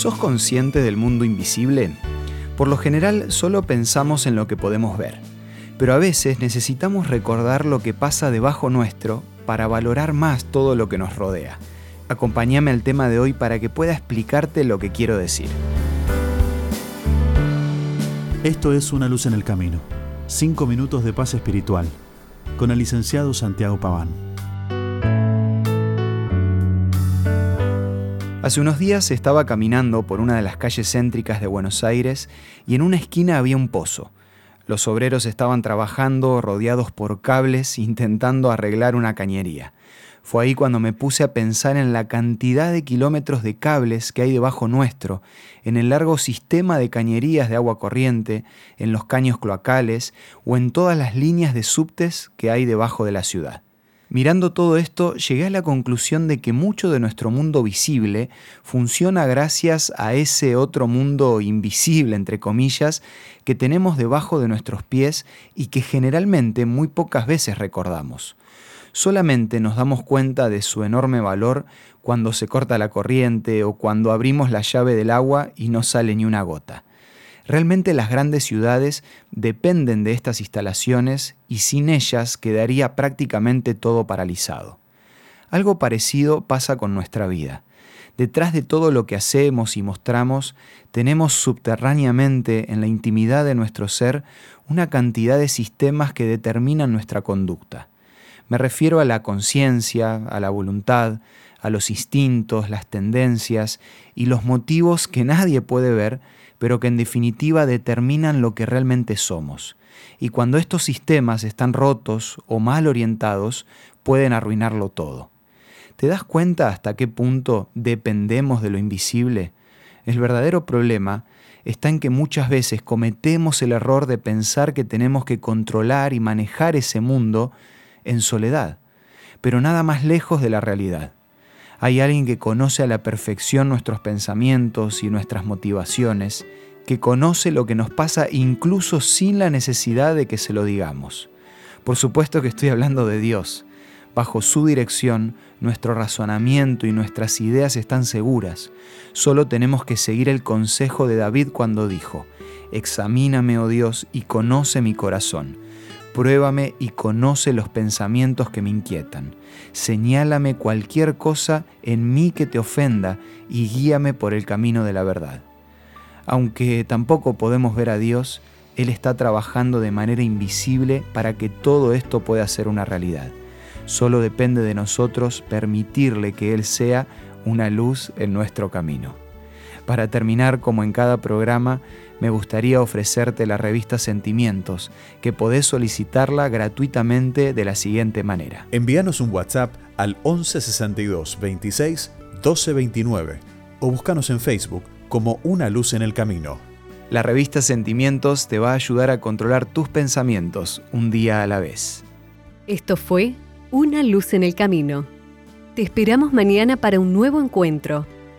¿Sos consciente del mundo invisible? Por lo general solo pensamos en lo que podemos ver, pero a veces necesitamos recordar lo que pasa debajo nuestro para valorar más todo lo que nos rodea. Acompáñame al tema de hoy para que pueda explicarte lo que quiero decir. Esto es Una luz en el camino. Cinco minutos de paz espiritual. Con el licenciado Santiago Paván. Hace unos días estaba caminando por una de las calles céntricas de Buenos Aires y en una esquina había un pozo. Los obreros estaban trabajando rodeados por cables intentando arreglar una cañería. Fue ahí cuando me puse a pensar en la cantidad de kilómetros de cables que hay debajo nuestro, en el largo sistema de cañerías de agua corriente, en los caños cloacales o en todas las líneas de subtes que hay debajo de la ciudad. Mirando todo esto, llegué a la conclusión de que mucho de nuestro mundo visible funciona gracias a ese otro mundo invisible, entre comillas, que tenemos debajo de nuestros pies y que generalmente muy pocas veces recordamos. Solamente nos damos cuenta de su enorme valor cuando se corta la corriente o cuando abrimos la llave del agua y no sale ni una gota. Realmente las grandes ciudades dependen de estas instalaciones y sin ellas quedaría prácticamente todo paralizado. Algo parecido pasa con nuestra vida. Detrás de todo lo que hacemos y mostramos, tenemos subterráneamente en la intimidad de nuestro ser una cantidad de sistemas que determinan nuestra conducta. Me refiero a la conciencia, a la voluntad, a los instintos, las tendencias y los motivos que nadie puede ver, pero que en definitiva determinan lo que realmente somos. Y cuando estos sistemas están rotos o mal orientados, pueden arruinarlo todo. ¿Te das cuenta hasta qué punto dependemos de lo invisible? El verdadero problema está en que muchas veces cometemos el error de pensar que tenemos que controlar y manejar ese mundo en soledad, pero nada más lejos de la realidad. Hay alguien que conoce a la perfección nuestros pensamientos y nuestras motivaciones, que conoce lo que nos pasa incluso sin la necesidad de que se lo digamos. Por supuesto que estoy hablando de Dios. Bajo su dirección, nuestro razonamiento y nuestras ideas están seguras. Solo tenemos que seguir el consejo de David cuando dijo, Examíname, oh Dios, y conoce mi corazón Pruébame y conoce los pensamientos que me inquietan. Señálame cualquier cosa en mí que te ofenda y guíame por el camino de la verdad. Aunque tampoco podemos ver a Dios, Él está trabajando de manera invisible para que todo esto pueda ser una realidad. Solo depende de nosotros permitirle que Él sea una luz en nuestro camino. Para terminar, como en cada programa, me gustaría ofrecerte la revista Sentimientos, que podés solicitarla gratuitamente de la siguiente manera. Envíanos un WhatsApp al 1162 26 1229 o búscanos en Facebook como Una Luz en el Camino. La revista Sentimientos te va a ayudar a controlar tus pensamientos un día a la vez. Esto fue Una Luz en el Camino. Te esperamos mañana para un nuevo encuentro